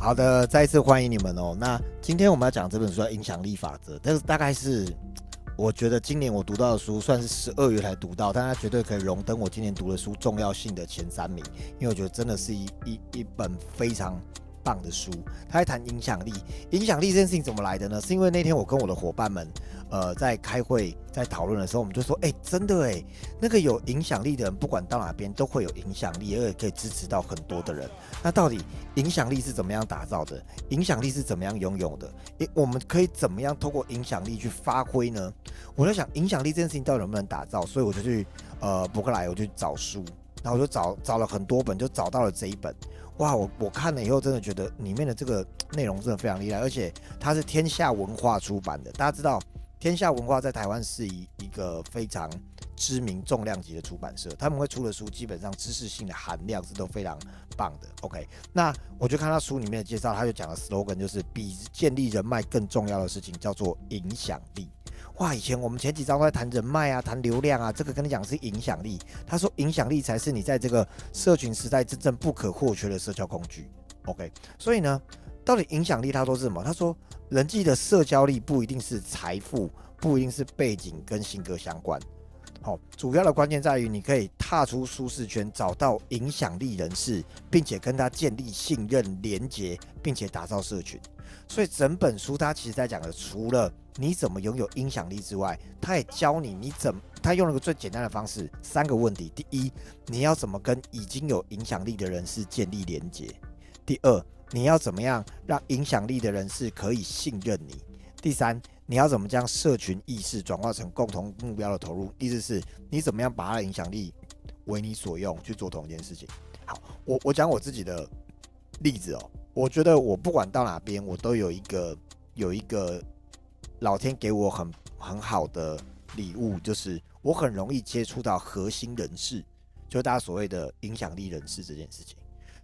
好的，再一次欢迎你们哦。那今天我们要讲这本书叫《影响力法则》，但是大概是我觉得今年我读到的书，算是十二月才读到，但它绝对可以荣登我今年读的书重要性的前三名，因为我觉得真的是一一一本非常。棒的书，他在谈影响力。影响力这件事情怎么来的呢？是因为那天我跟我的伙伴们，呃，在开会，在讨论的时候，我们就说，哎，真的哎，那个有影响力的人，不管到哪边都会有影响力，而且可以支持到很多的人。那到底影响力是怎么样打造的？影响力是怎么样拥有的？诶，我们可以怎么样透过影响力去发挥呢？我在想，影响力这件事情到底能不能打造？所以我就去呃博客来，我就找书，然后我就找找了很多本，就找到了这一本。哇，我我看了以后真的觉得里面的这个内容真的非常厉害，而且它是天下文化出版的。大家知道，天下文化在台湾是一一个非常知名重量级的出版社，他们会出的书基本上知识性的含量是都非常棒的。OK，那我就看他书里面的介绍，他就讲了 slogan，就是比建立人脉更重要的事情叫做影响力。哇，以前我们前几章都在谈人脉啊，谈流量啊，这个跟你讲是影响力。他说影响力才是你在这个社群时代真正不可或缺的社交工具。OK，所以呢，到底影响力他说是什么？他说人际的社交力不一定是财富，不一定是背景跟性格相关。好，主要的关键在于你可以踏出舒适圈，找到影响力人士，并且跟他建立信任、连结，并且打造社群。所以整本书他其实在讲的，除了你怎么拥有影响力之外，他也教你你怎么他用了个最简单的方式，三个问题：第一，你要怎么跟已经有影响力的人士建立连接；第二，你要怎么样让影响力的人士可以信任你；第三，你要怎么将社群意识转化成共同目标的投入；意思是，你怎么样把他的影响力为你所用去做同一件事情。好，我我讲我自己的例子哦。我觉得我不管到哪边，我都有一个有一个老天给我很很好的礼物，就是我很容易接触到核心人士，就大家所谓的影响力人士这件事情。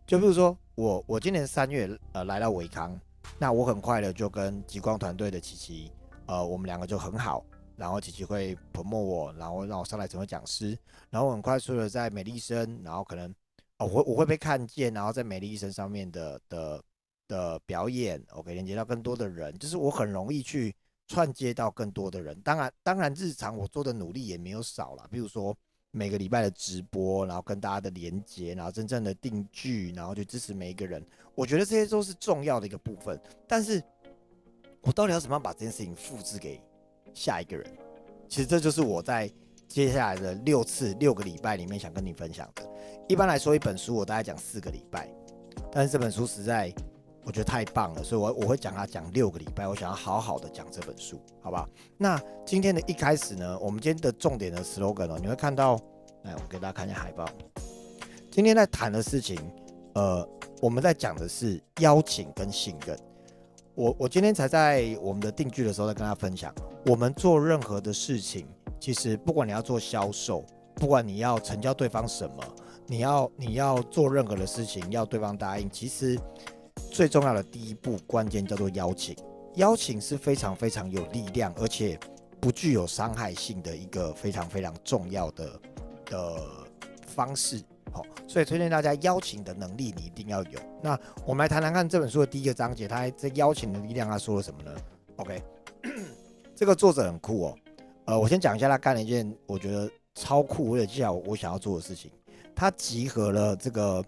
就比如说我我今年三月呃来到维康，那我很快的就跟极光团队的琪琪呃我们两个就很好，然后琪琪会 promote 我，然后让我上来成为讲师，然后很快速的在美丽生，然后可能。哦，我我会被看见，然后在美丽医生上面的的的表演，OK，连接到更多的人，就是我很容易去串接到更多的人。当然，当然日常我做的努力也没有少了，比如说每个礼拜的直播，然后跟大家的连接，然后真正的定剧，然后去支持每一个人。我觉得这些都是重要的一个部分。但是，我到底要怎么样把这件事情复制给下一个人？其实这就是我在。接下来的六次六个礼拜里面，想跟你分享的。一般来说，一本书我大概讲四个礼拜，但是这本书实在我觉得太棒了，所以我我会讲它讲六个礼拜。我想要好好的讲这本书，好吧？那今天的一开始呢，我们今天的重点的 slogan 哦，你会看到，来，我给大家看一下海报。今天在谈的事情，呃，我们在讲的是邀请跟信任。我我今天才在我们的定剧的时候在跟大家分享，我们做任何的事情。其实不管你要做销售，不管你要成交对方什么，你要你要做任何的事情，要对方答应，其实最重要的第一步关键叫做邀请。邀请是非常非常有力量，而且不具有伤害性的一个非常非常重要的的方式。好，所以推荐大家邀请的能力你一定要有。那我们来谈谈看这本书的第一个章节，它在邀请的力量，他说了什么呢？OK，这个作者很酷哦。呃，我先讲一下他干了一件我觉得超酷，而且接下我想要做的事情。他集合了这个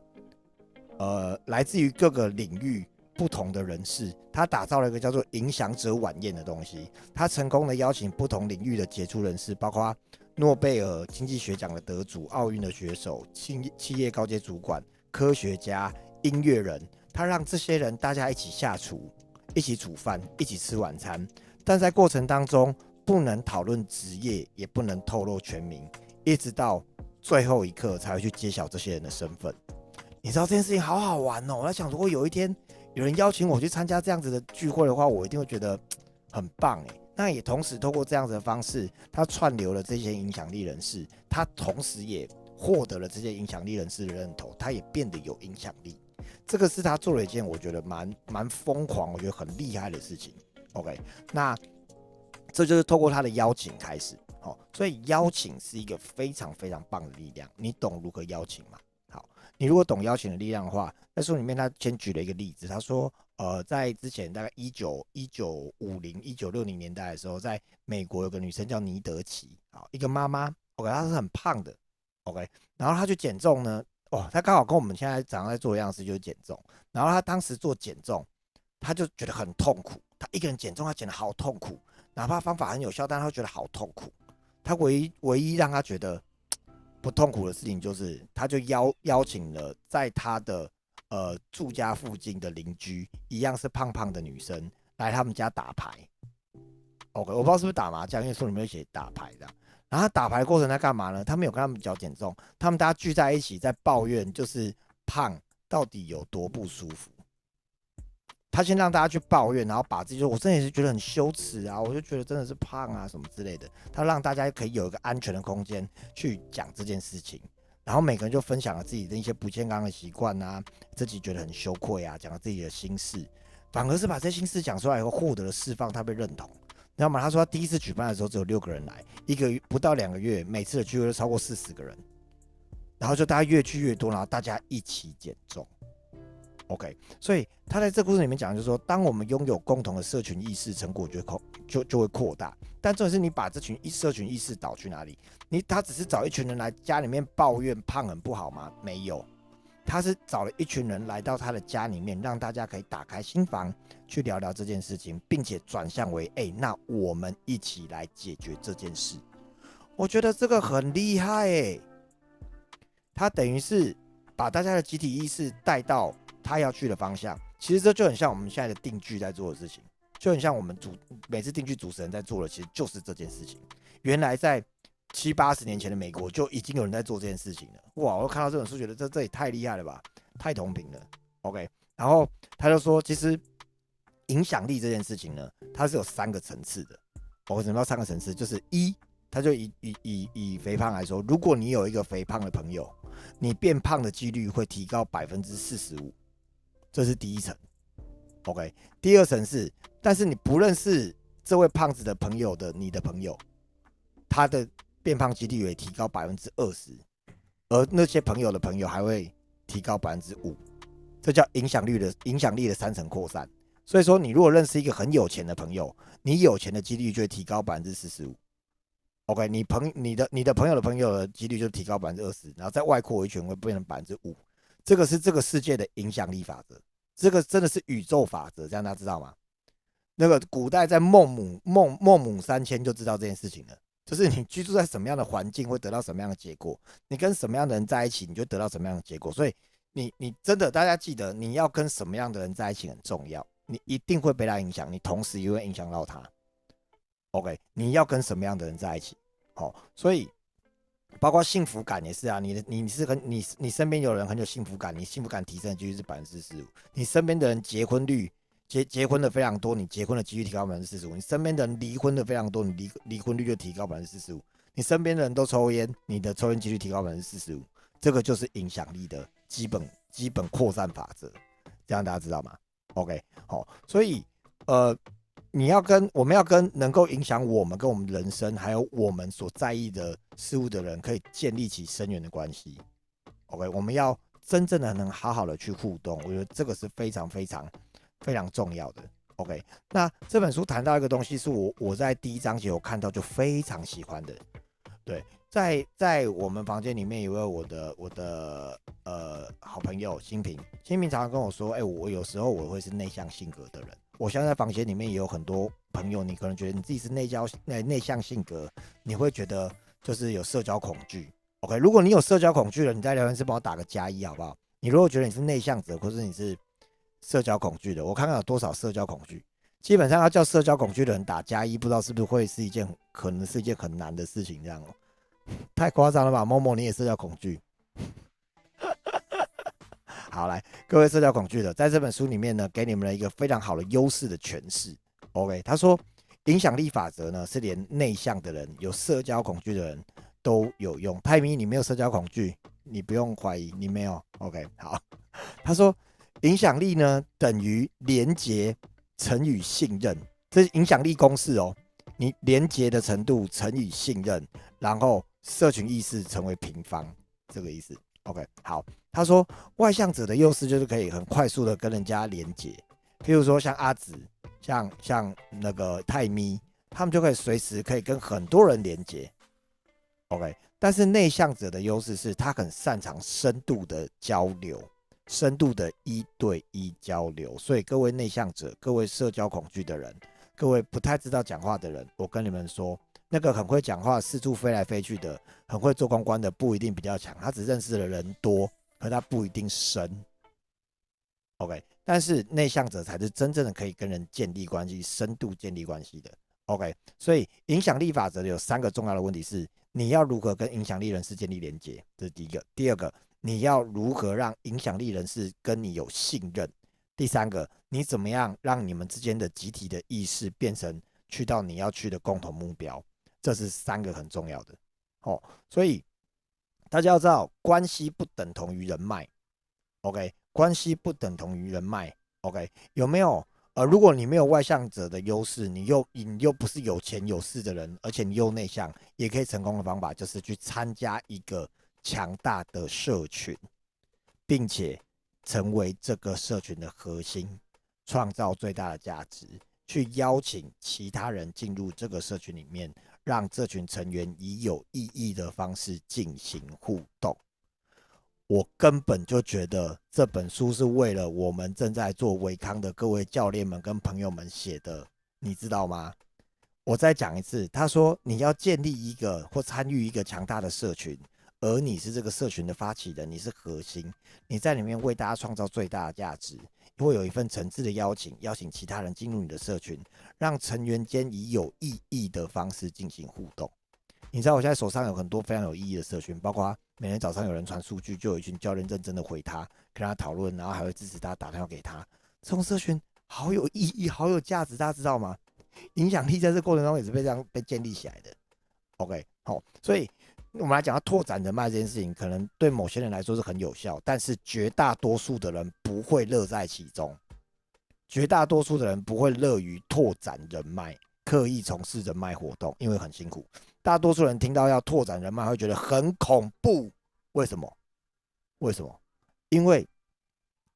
呃来自于各个领域不同的人士，他打造了一个叫做“影响者晚宴”的东西。他成功的邀请不同领域的杰出人士，包括诺贝尔经济学奖的得主、奥运的选手、企企业高阶主管、科学家、音乐人。他让这些人大家一起下厨，一起煮饭，一起吃晚餐，但在过程当中。不能讨论职业，也不能透露全名，一直到最后一刻才会去揭晓这些人的身份。你知道这件事情好好玩哦！我在想，如果有一天有人邀请我去参加这样子的聚会的话，我一定会觉得很棒诶。那也同时透过这样子的方式，他串流了这些影响力人士，他同时也获得了这些影响力人士的认同，他也变得有影响力。这个是他做了一件我觉得蛮蛮疯狂，我觉得很厉害的事情。OK，那。这就是透过他的邀请开始，好，所以邀请是一个非常非常棒的力量。你懂如何邀请吗？好，你如果懂邀请的力量的话，在书里面他先举了一个例子，他说，呃，在之前大概一九一九五零一九六零年代的时候，在美国有个女生叫尼德奇，啊，一个妈妈，OK，她是很胖的，OK，然后她去减重呢，哇，她刚好跟我们现在早上在做的样子就是减重，然后她当时做减重，她就觉得很痛苦，她一个人减重，她减得好痛苦，哪怕方法很有效，但她觉得好痛苦。他唯一唯一让他觉得 不痛苦的事情，就是他就邀邀请了在他的呃住家附近的邻居，一样是胖胖的女生来他们家打牌。OK，我不知道是不是打麻将，因为书里面写打牌的。然后打牌过程在干嘛呢？他没有跟他们讲减重，他们大家聚在一起在抱怨，就是胖到底有多不舒服。他先让大家去抱怨，然后把自己说，我真的也是觉得很羞耻啊，我就觉得真的是胖啊什么之类的。他让大家可以有一个安全的空间去讲这件事情，然后每个人就分享了自己的一些不健康的习惯啊，自己觉得很羞愧啊，讲了自己的心事，反而是把这些心事讲出来以后获得了释放，他被认同。你知道吗？他说他第一次举办的时候只有六个人来，一个不到两个月，每次的聚会都超过四十个人，然后就大家越聚越多，然后大家一起减重。OK，所以他在这故事里面讲，就是说，当我们拥有共同的社群意识，成果就扩就就会扩大。但重点是你把这群一社群意识导去哪里？你他只是找一群人来家里面抱怨胖很不好吗？没有，他是找了一群人来到他的家里面，让大家可以打开心房去聊聊这件事情，并且转向为，哎，那我们一起来解决这件事。我觉得这个很厉害哎，他等于是把大家的集体意识带到。他要去的方向，其实这就很像我们现在的定剧在做的事情，就很像我们主每次定剧主持人在做的，其实就是这件事情。原来在七八十年前的美国就已经有人在做这件事情了。哇！我看到这本书，觉得这这也太厉害了吧，太同频了。OK，然后他就说，其实影响力这件事情呢，它是有三个层次的。我为什么要三个层次？就是一，他就以以以以肥胖来说，如果你有一个肥胖的朋友，你变胖的几率会提高百分之四十五。这是第一层，OK。第二层是，但是你不认识这位胖子的朋友的你的朋友，他的变胖几率也提高百分之二十，而那些朋友的朋友还会提高百分之五，这叫影响力的影响力的三层扩散。所以说，你如果认识一个很有钱的朋友，你有钱的几率就会提高百分之四十五，OK。你朋你的你的朋友的朋友的几率就提高百分之二十，然后再外扩一圈会变成百分之五。这个是这个世界的影响力法则，这个真的是宇宙法则，这样大家知道吗？那个古代在孟母孟孟母三迁就知道这件事情了，就是你居住在什么样的环境会得到什么样的结果，你跟什么样的人在一起，你就得到什么样的结果。所以你你真的大家记得，你要跟什么样的人在一起很重要，你一定会被他影响，你同时也会影响到他。OK，你要跟什么样的人在一起？好，所以。包括幸福感也是啊，你的你你是很你你身边有人很有幸福感，你幸福感提升几率是百分之四十五。你身边的人结婚率结结婚的非常多，你结婚的几率提高百分之四十五。你身边的人离婚的非常多，你离离婚率就提高百分之四十五。你身边的人都抽烟，你的抽烟几率提高百分之四十五。这个就是影响力的基本基本扩散法则，这样大家知道吗？OK，好，所以呃。你要跟我们要跟能够影响我们跟我们人生，还有我们所在意的事物的人，可以建立起深远的关系。OK，我们要真正的能好好的去互动，我觉得这个是非常非常非常重要的。OK，那这本书谈到一个东西，是我我在第一章节我看到就非常喜欢的。对，在在我们房间里面有位我的我的呃好朋友新平，新平常常跟我说，哎，我有时候我会是内向性格的人。我现在在房间里面也有很多朋友，你可能觉得你自己是内交内内向性格，你会觉得就是有社交恐惧。OK，如果你有社交恐惧了，你在聊天室帮我打个加一好不好？你如果觉得你是内向者，或者你是社交恐惧的，我看看有多少社交恐惧。基本上要叫社交恐惧的人打加一，不知道是不是会是一件可能是一件很难的事情，这样哦，太夸张了吧？某某你也社交恐惧。好，来，各位社交恐惧的，在这本书里面呢，给你们了一个非常好的优势的诠释。OK，他说，影响力法则呢，是连内向的人、有社交恐惧的人都有用。泰米，你没有社交恐惧，你不用怀疑，你没有。OK，好，他说，影响力呢等于连接乘以信任，这是影响力公式哦。你连接的程度乘以信任，然后社群意识成为平方，这个意思。OK，好。他说外向者的优势就是可以很快速的跟人家连接，譬如说像阿紫，像像那个泰咪，他们就可以随时可以跟很多人连接。OK，但是内向者的优势是他很擅长深度的交流，深度的一对一交流。所以各位内向者，各位社交恐惧的人，各位不太知道讲话的人，我跟你们说。那个很会讲话、四处飞来飞去的、很会做公关的，不一定比较强。他只认识的人多，可他不一定深。OK，但是内向者才是真正的可以跟人建立关系、深度建立关系的。OK，所以影响力法则有三个重要的问题：是你要如何跟影响力人士建立连接，这是第一个；第二个，你要如何让影响力人士跟你有信任；第三个，你怎么样让你们之间的集体的意识变成去到你要去的共同目标。这是三个很重要的，哦，所以大家要知道，关系不等同于人脉，OK，关系不等同于人脉，OK，有没有？呃，如果你没有外向者的优势，你又你又不是有钱有势的人，而且你又内向，也可以成功的方法就是去参加一个强大的社群，并且成为这个社群的核心，创造最大的价值，去邀请其他人进入这个社群里面。让这群成员以有意义的方式进行互动。我根本就觉得这本书是为了我们正在做维康的各位教练们跟朋友们写的，你知道吗？我再讲一次，他说你要建立一个或参与一个强大的社群，而你是这个社群的发起人，你是核心，你在里面为大家创造最大的价值。会有一份诚挚的邀请，邀请其他人进入你的社群，让成员间以有意义的方式进行互动。你知道我现在手上有很多非常有意义的社群，包括每天早上有人传数据，就有一群教练认真的回他，跟他讨论，然后还会支持他打电话给他。这种社群好有意义，好有价值，大家知道吗？影响力在这过程中也是被这样被建立起来的。OK，好，所以。我们来讲要拓展人脉这件事情，可能对某些人来说是很有效，但是绝大多数的人不会乐在其中。绝大多数的人不会乐于拓展人脉，刻意从事人脉活动，因为很辛苦。大多数人听到要拓展人脉，会觉得很恐怖。为什么？为什么？因为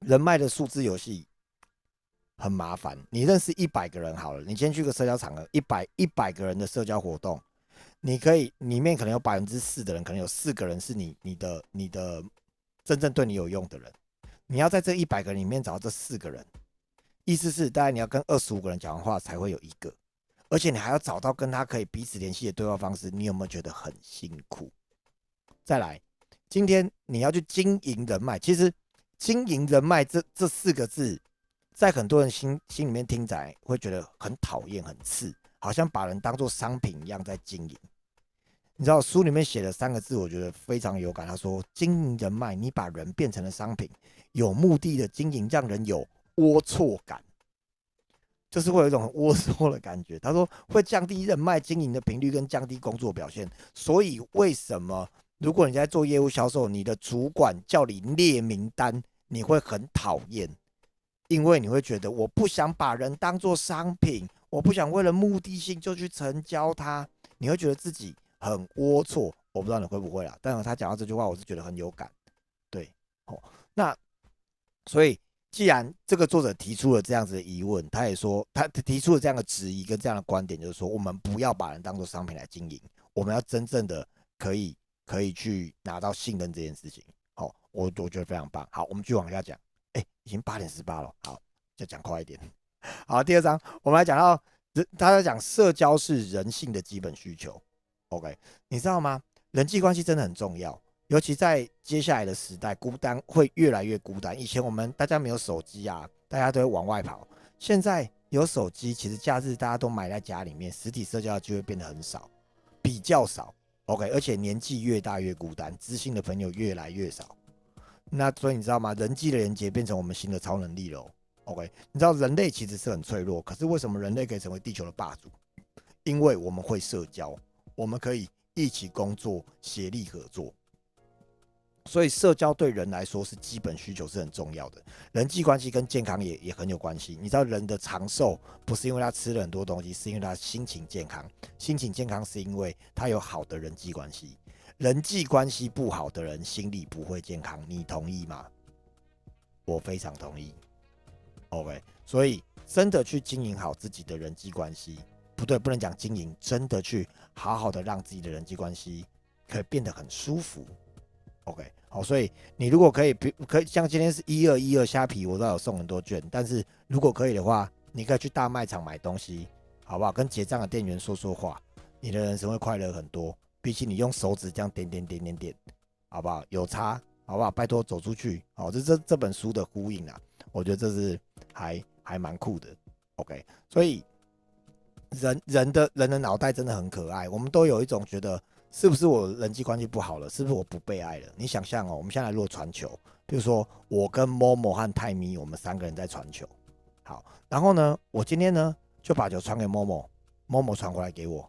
人脉的数字游戏很麻烦。你认识一百个人好了，你先去个社交场合，一百一百个人的社交活动。你可以里面可能有百分之四的人，可能有四个人是你你的你的真正对你有用的人。你要在这一百个人里面找到这四个人，意思是大概你要跟二十五个人讲完话才会有一个，而且你还要找到跟他可以彼此联系的对话方式。你有没有觉得很辛苦？再来，今天你要去经营人脉，其实经营人脉这这四个字，在很多人心心里面听起来会觉得很讨厌、很刺，好像把人当做商品一样在经营。你知道书里面写了三个字，我觉得非常有感。他说：“经营人脉，你把人变成了商品，有目的的经营，让人有龌龊感，就是会有一种龌龊的感觉。”他说：“会降低人脉经营的频率，跟降低工作表现。所以，为什么如果你在做业务销售，你的主管叫你列名单，你会很讨厌？因为你会觉得我不想把人当做商品，我不想为了目的性就去成交他。你会觉得自己。”很龌龊，我不知道你会不会啦。但是他讲到这句话，我是觉得很有感。对，哦，那所以既然这个作者提出了这样子的疑问，他也说他提出了这样的质疑跟这样的观点，就是说我们不要把人当做商品来经营，我们要真正的可以可以去拿到信任这件事情。好，我我觉得非常棒。好，我们继续往下讲。哎，已经八点十八了。好，再讲快一点。好，第二章我们来讲到人，他在讲社交是人性的基本需求。OK，你知道吗？人际关系真的很重要，尤其在接下来的时代，孤单会越来越孤单。以前我们大家没有手机啊，大家都会往外跑。现在有手机，其实假日大家都埋在家里面，实体社交就会变得很少，比较少。OK，而且年纪越大越孤单，知心的朋友越来越少。那所以你知道吗？人际的连接变成我们新的超能力了。OK，你知道人类其实是很脆弱，可是为什么人类可以成为地球的霸主？因为我们会社交。我们可以一起工作，协力合作。所以社交对人来说是基本需求，是很重要的。人际关系跟健康也也很有关系。你知道人的长寿不是因为他吃了很多东西，是因为他心情健康。心情健康是因为他有好的人际关系。人际关系不好的人心理不会健康，你同意吗？我非常同意。OK，所以真的去经营好自己的人际关系，不对，不能讲经营，真的去好好的让自己的人际关系可以变得很舒服。OK，好，所以你如果可以，比可以像今天是一二一二虾皮，我都有送很多券，但是如果可以的话，你可以去大卖场买东西，好不好？跟结账的店员说说话，你的人生会快乐很多。比起你用手指这样点点点点点，好不好？有差，好不好？拜托走出去，好，这这这本书的呼应啊，我觉得这是还还蛮酷的。OK，所以人人的人的脑袋真的很可爱，我们都有一种觉得。是不是我人际关系不好了？是不是我不被爱了？你想象哦，我们现在如传球，比如说我跟某某和泰咪，我们三个人在传球，好，然后呢，我今天呢就把球传给某某，某某传过来给我，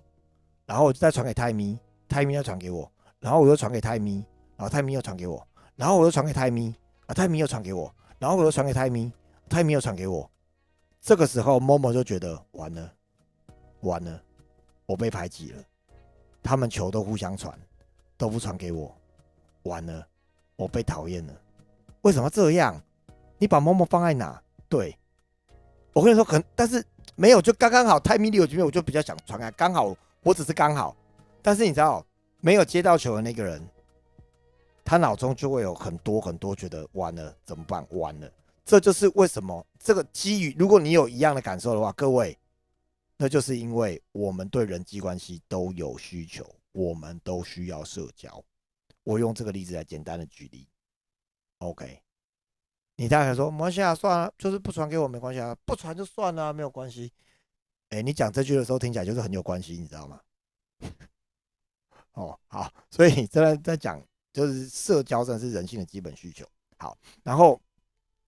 然后我就再传给泰咪，泰咪又传给我，然后我又传给泰咪，然后泰咪又传给我，然后我又传给泰咪，啊，泰咪又传给我，然后我又传给泰咪，泰咪又传给我，这个时候某某就觉得完了，完了，我被排挤了。他们球都互相传，都不传给我，完了，我被讨厌了。为什么这样？你把某某放在哪？对，我跟你说，可但是没有，就刚刚好。泰米利有局面，我就比较想传开，刚好我只是刚好。但是你知道，没有接到球的那个人，他脑中就会有很多很多觉得完了怎么办？完了，这就是为什么这个基于，如果你有一样的感受的话，各位。那就是因为我们对人际关系都有需求，我们都需要社交。我用这个例子来简单的举例。OK，你大概说没关系啊，算了，就是不传给我没关系啊，不传就算了，没有关系。哎，你讲这句的时候听起来就是很有关系，你知道吗？哦，好，所以 真的在讲，就是社交真的是人性的基本需求。好，然后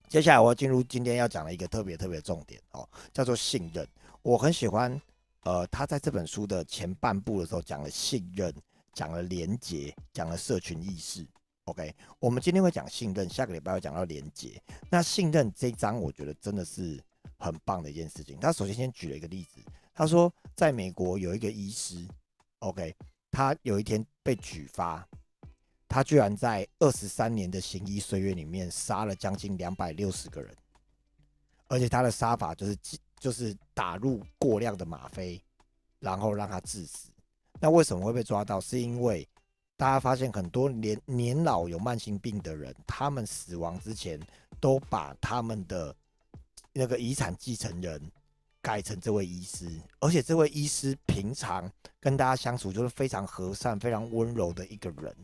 接下来我要进入今天要讲的一个特别特别重点哦，叫做信任。我很喜欢，呃，他在这本书的前半部的时候讲了信任，讲了连结，讲了社群意识。OK，我们今天会讲信任，下个礼拜会讲到连结。那信任这一章，我觉得真的是很棒的一件事情。他首先先举了一个例子，他说在美国有一个医师，OK，他有一天被举发，他居然在二十三年的行医岁月里面杀了将近两百六十个人，而且他的杀法就是。就是打入过量的吗啡，然后让他致死。那为什么会被抓到？是因为大家发现很多年年老有慢性病的人，他们死亡之前都把他们的那个遗产继承人改成这位医师，而且这位医师平常跟大家相处就是非常和善、非常温柔的一个人。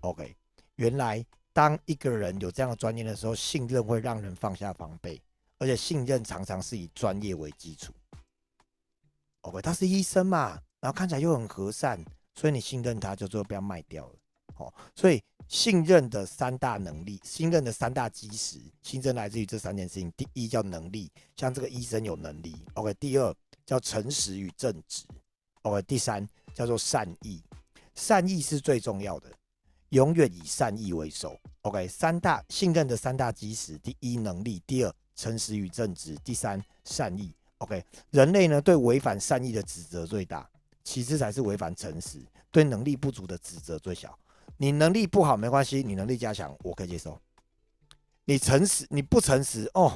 OK，原来当一个人有这样的专业的时候，信任会让人放下防备。而且信任常常是以专业为基础。OK，他是医生嘛，然后看起来又很和善，所以你信任他，就最后被他卖掉了。哦，所以信任的三大能力，信任的三大基石，信任来自于这三件事情。第一叫能力，像这个医生有能力。OK，第二叫诚实与正直。OK，第三叫做善意，善意是最重要的，永远以善意为首。OK，三大信任的三大基石：第一能力，第二。诚实与正直，第三善意。OK，人类呢对违反善意的指责最大，其次才是违反诚实。对能力不足的指责最小。你能力不好没关系，你能力加强我可以接受。你诚实你不诚实哦，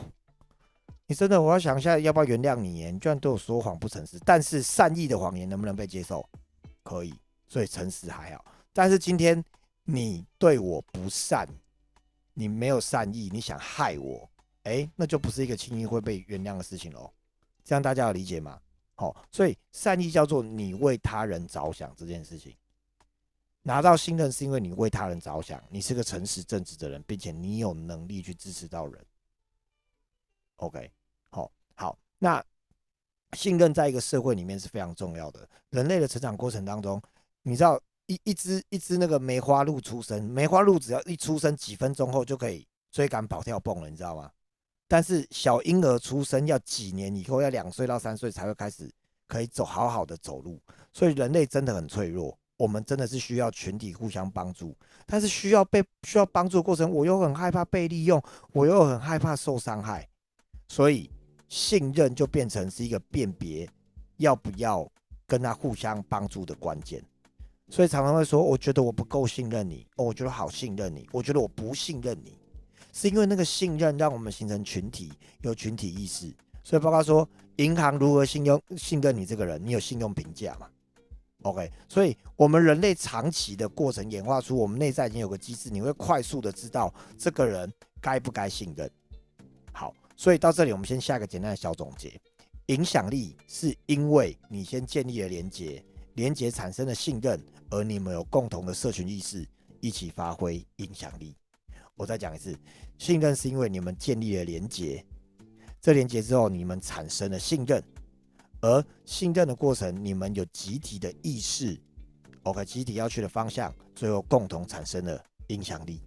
你真的我要想一下要不要原谅你？你居然对我说谎不诚实，但是善意的谎言能不能被接受？可以，所以诚实还好。但是今天你对我不善，你没有善意，你想害我。哎，那就不是一个轻易会被原谅的事情喽。这样大家有理解吗？好，所以善意叫做你为他人着想这件事情。拿到信任是因为你为他人着想，你是个诚实正直的人，并且你有能力去支持到人。OK，好，好，那信任在一个社会里面是非常重要的。人类的成长过程当中，你知道一一只一只那个梅花鹿出生，梅花鹿只要一出生几分钟后就可以追赶跑跳蹦了，你知道吗？但是小婴儿出生要几年以后，要两岁到三岁才会开始可以走好好的走路，所以人类真的很脆弱，我们真的是需要群体互相帮助。但是需要被需要帮助的过程，我又很害怕被利用，我又很害怕受伤害，所以信任就变成是一个辨别要不要跟他互相帮助的关键。所以常常会说，我觉得我不够信任你，哦，我觉得好信任你，我觉得我不信任你，是因为那个信任让我们形成群体，有群体意识。所以包括说，银行如何信用信任你这个人，你有信用评价嘛？OK，所以我们人类长期的过程演化出，我们内在已经有个机制，你会快速的知道这个人该不该信任。好，所以到这里我们先下一个简单的小总结：影响力是因为你先建立了连接，连接产生了信任。而你们有共同的社群意识，一起发挥影响力。我再讲一次，信任是因为你们建立了连结，这连结之后，你们产生了信任，而信任的过程，你们有集体的意识，OK，集体要去的方向，最后共同产生了影响力。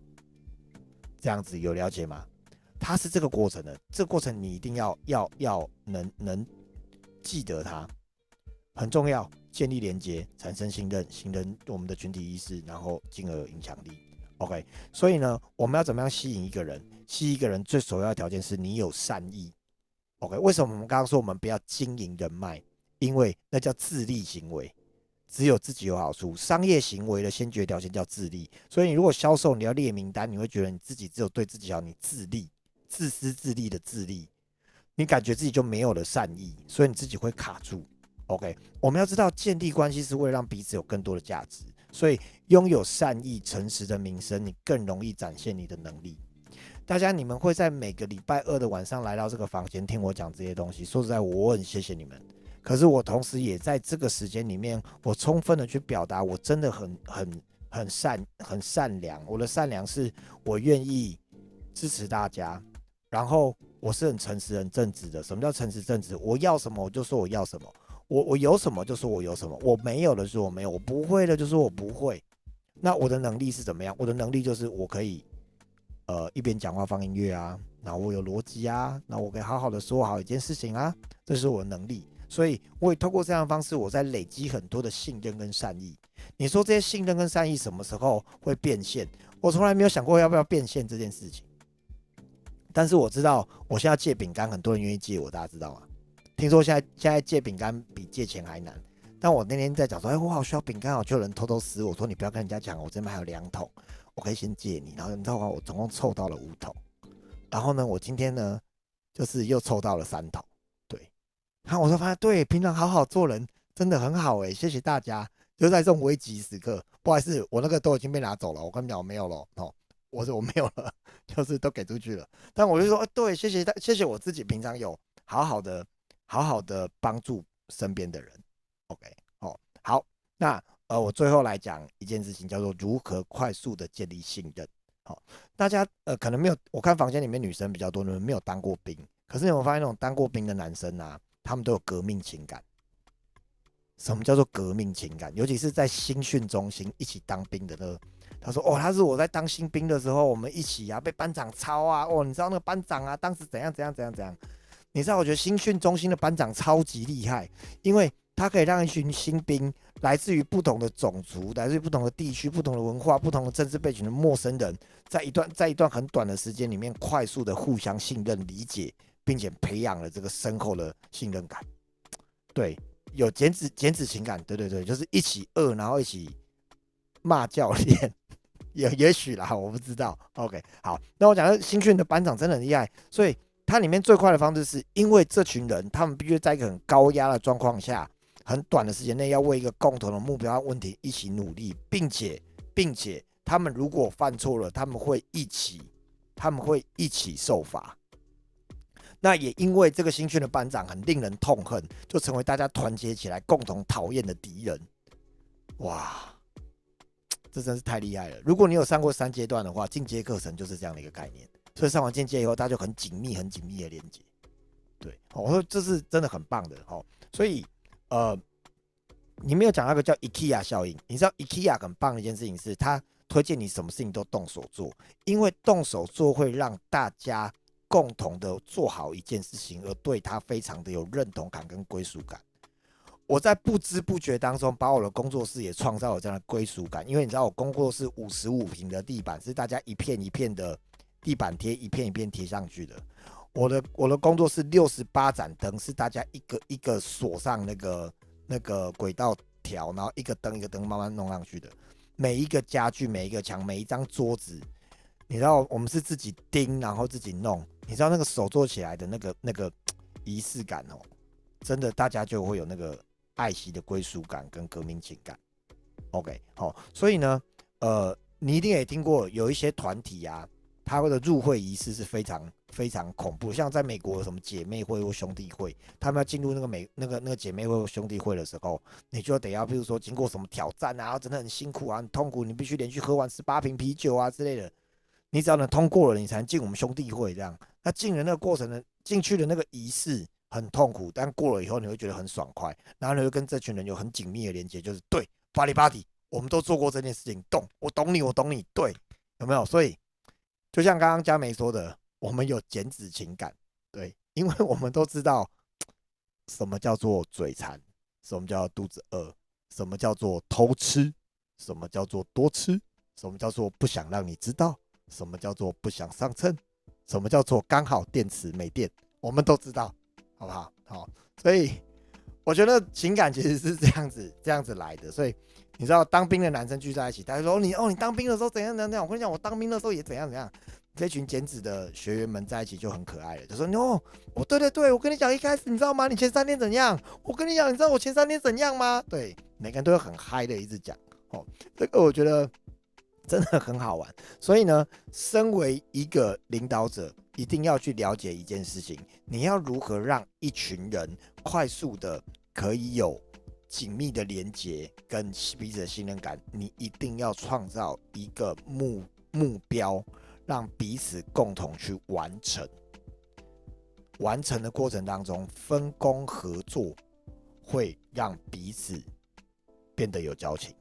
这样子有了解吗？它是这个过程的，这个过程你一定要要要能能记得它，很重要。建立连接，产生信任，信任我们的群体意识，然后进而有影响力。OK，所以呢，我们要怎么样吸引一个人？吸引一个人最首要的条件是你有善意。OK，为什么我们刚刚说我们不要经营人脉？因为那叫自利行为，只有自己有好处。商业行为的先决条件叫自利。所以你如果销售，你要列名单，你会觉得你自己只有对自己好，你自利、自私自利的自利，你感觉自己就没有了善意，所以你自己会卡住。OK，我们要知道建立关系是为了让彼此有更多的价值，所以拥有善意、诚实的名声，你更容易展现你的能力。大家，你们会在每个礼拜二的晚上来到这个房间听我讲这些东西。说实在，我很谢谢你们。可是我同时也在这个时间里面，我充分的去表达，我真的很很很善很善良。我的善良是我愿意支持大家，然后我是很诚实、很正直的。什么叫诚实正直？我要什么我就说我要什么。我我有什么就说我有什么，我没有的说我没有，我不会的就说我不会。那我的能力是怎么样？我的能力就是我可以，呃，一边讲话放音乐啊，然后我有逻辑啊，那我可以好好的说好一件事情啊，这是我的能力。所以我也透过这样的方式，我在累积很多的信任跟善意。你说这些信任跟善意什么时候会变现？我从来没有想过要不要变现这件事情。但是我知道，我现在借饼干，很多人愿意借我，大家知道吗？听说现在现在借饼干比借钱还难，但我那天在讲说，哎，我好需要饼干哦，就有人偷偷撕。我说你不要跟人家讲，我这边还有两桶，我可以先借你。然后你知道吗？我总共凑到了五桶。然后呢，我今天呢，就是又凑到了三桶。对，然后我说发现，对，平常好好做人，真的很好哎，谢谢大家。就在这种危急时刻，不好意思，我那个都已经被拿走了。我跟你讲，我没有了哦，我说我没有了，就是都给出去了。但我就说，对，谢谢大，谢谢我自己，平常有好好的。好好的帮助身边的人，OK，哦，好，那呃，我最后来讲一件事情，叫做如何快速的建立信任。好，大家呃可能没有，我看房间里面女生比较多，你们没有当过兵，可是你有没有发现那种当过兵的男生啊，他们都有革命情感。什么叫做革命情感？尤其是在新训中心一起当兵的那个，他说哦，他是我在当新兵的时候，我们一起啊被班长抄啊，哦，你知道那个班长啊，当时怎样怎样怎样怎样。你知道，我觉得新训中心的班长超级厉害，因为他可以让一群新兵，来自于不同的种族、来自于不同的地区、不同的文化、不同的政治背景的陌生人，在一段在一段很短的时间里面，快速的互相信任、理解，并且培养了这个深厚的信任感。对，有剪纸剪纸情感，对对对，就是一起饿，然后一起骂教练，也也许啦，我不知道。OK，好，那我讲的新训的班长真的很厉害，所以。它里面最快的方式，是因为这群人，他们必须在一个很高压的状况下，很短的时间内，要为一个共同的目标问题一起努力，并且，并且，他们如果犯错了，他们会一起，他们会一起受罚。那也因为这个新训的班长很令人痛恨，就成为大家团结起来共同讨厌的敌人。哇，这真是太厉害了！如果你有上过三阶段的话，进阶课程就是这样的一个概念。所以上完间接以后，大家就很紧密、很紧密的连接。对，我说这是真的很棒的哈。所以，呃，你没有讲那个叫 IKEA 效应。你知道 IKEA 很棒的一件事情是，它推荐你什么事情都动手做，因为动手做会让大家共同的做好一件事情，而对他非常的有认同感跟归属感。我在不知不觉当中，把我的工作室也创造了这样的归属感。因为你知道，我工作室五十五平的地板是大家一片一片的。地板贴一片一片贴上去的，我的我的工作是六十八盏灯，是大家一个一个锁上那个那个轨道条，然后一个灯一个灯慢慢弄上去的。每一个家具、每一个墙、每一张桌子，你知道我们是自己钉，然后自己弄。你知道那个手做起来的那个那个仪式感哦，真的大家就会有那个爱惜的归属感跟革命情感。OK，好，所以呢，呃，你一定也听过有一些团体啊，他的入会仪式是非常非常恐怖，像在美国什么姐妹会或兄弟会，他们要进入那个美那个那个姐妹会或兄弟会的时候，你就得要，比如说经过什么挑战啊，真的很辛苦啊，很痛苦，你必须连续喝完十八瓶啤酒啊之类的，你只要能通过了，你才能进我们兄弟会这样。那进的那个过程呢，进去的那个仪式很痛苦，但过了以后你会觉得很爽快，然后你会跟这群人有很紧密的连接，就是对。巴里巴迪，我们都做过这件事情，懂？我懂你，我懂你，对，有没有？所以，就像刚刚佳梅说的，我们有减脂情感，对，因为我们都知道什么叫做嘴馋，什么叫肚子饿，什么叫做偷吃，什么叫做多吃，什么叫做不想让你知道，什么叫做不想上秤，什么叫做刚好电池没电，我们都知道，好不好？好，所以。我觉得情感其实是这样子，这样子来的。所以你知道，当兵的男生聚在一起，他就说你哦，你当兵的时候怎样怎样怎样？我跟你讲，我当兵的时候也怎样怎样。这群减脂的学员们在一起就很可爱了，就说哦，我对对对，我跟你讲，一开始你知道吗？你前三天怎样？我跟你讲，你知道我前三天怎样吗？对，每个人都会很嗨的一直讲。哦，这个我觉得真的很好玩。所以呢，身为一个领导者，一定要去了解一件事情：你要如何让一群人快速的。可以有紧密的连接跟彼此的信任感，你一定要创造一个目目标，让彼此共同去完成。完成的过程当中，分工合作会让彼此变得有交情。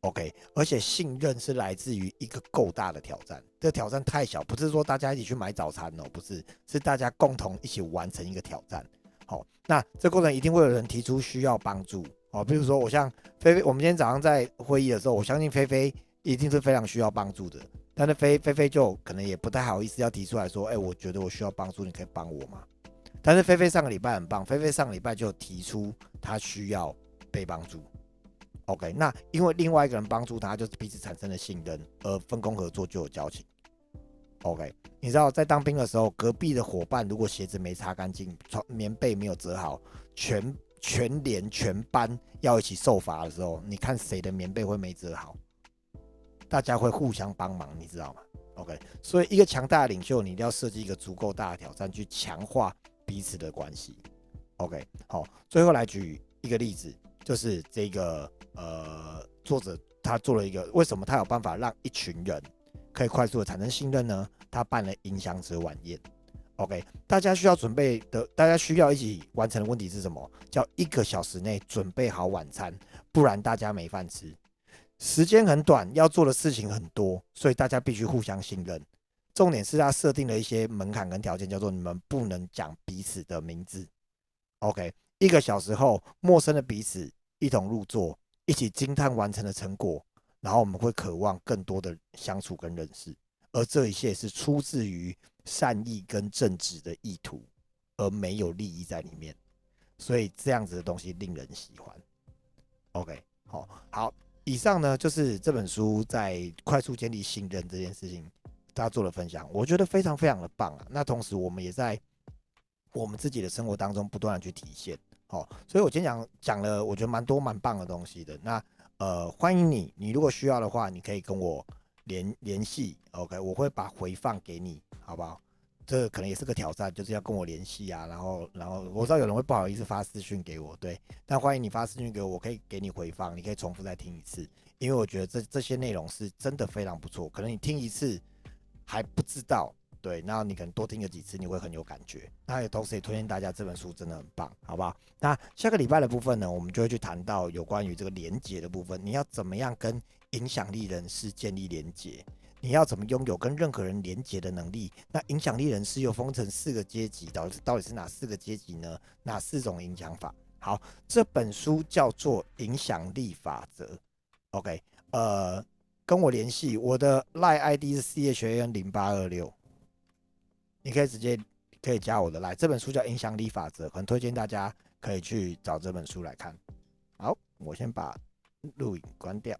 OK，而且信任是来自于一个够大的挑战，这挑战太小，不是说大家一起去买早餐哦，不是，是大家共同一起完成一个挑战。好，那这过程一定会有人提出需要帮助哦，比如说我像菲菲，我们今天早上在会议的时候，我相信菲菲一定是非常需要帮助的，但是菲菲菲就可能也不太好意思要提出来说，哎，我觉得我需要帮助，你可以帮我吗？但是菲菲上个礼拜很棒，菲菲上个礼拜就提出他需要被帮助。OK，那因为另外一个人帮助他，就是彼此产生了信任，而分工合作就有交情。OK，你知道在当兵的时候，隔壁的伙伴如果鞋子没擦干净，床棉被没有折好，全全连全班要一起受罚的时候，你看谁的棉被会没折好？大家会互相帮忙，你知道吗？OK，所以一个强大的领袖，你一定要设计一个足够大的挑战，去强化彼此的关系。OK，好，最后来举一个例子，就是这个呃作者他做了一个，为什么他有办法让一群人？可以快速的产生信任呢？他办了影响者晚宴，OK，大家需要准备的，大家需要一起完成的问题是什么？叫一个小时内准备好晚餐，不然大家没饭吃。时间很短，要做的事情很多，所以大家必须互相信任。重点是他设定了一些门槛跟条件，叫做你们不能讲彼此的名字，OK。一个小时后，陌生的彼此一同入座，一起惊叹完成的成果。然后我们会渴望更多的相处跟认识，而这一切是出自于善意跟正直的意图，而没有利益在里面，所以这样子的东西令人喜欢。OK，好，好，以上呢就是这本书在快速建立信任这件事情，大家做了分享，我觉得非常非常的棒啊。那同时我们也在我们自己的生活当中不断的去体现，好，所以我今天讲讲了，我觉得蛮多蛮棒的东西的。那呃，欢迎你。你如果需要的话，你可以跟我联联系，OK，我会把回放给你，好不好？这可能也是个挑战，就是要跟我联系啊。然后，然后我知道有人会不好意思发私讯给我，对，但欢迎你发私讯给我，我可以给你回放，你可以重复再听一次，因为我觉得这这些内容是真的非常不错。可能你听一次还不知道。对，然后你可能多听个几次，你会很有感觉。那也同时也推荐大家这本书真的很棒，好不好？那下个礼拜的部分呢，我们就会去谈到有关于这个连接的部分。你要怎么样跟影响力人士建立连接？你要怎么拥有跟任何人连接的能力？那影响力人士又分成四个阶级，到底到底是哪四个阶级呢？哪四种影响法？好，这本书叫做《影响力法则》。OK，呃，跟我联系，我的赖 ID 是 C H A N 零八二六。你可以直接可以加我的来，这本书叫《影响力法则》，很推荐大家可以去找这本书来看。好，我先把录影关掉。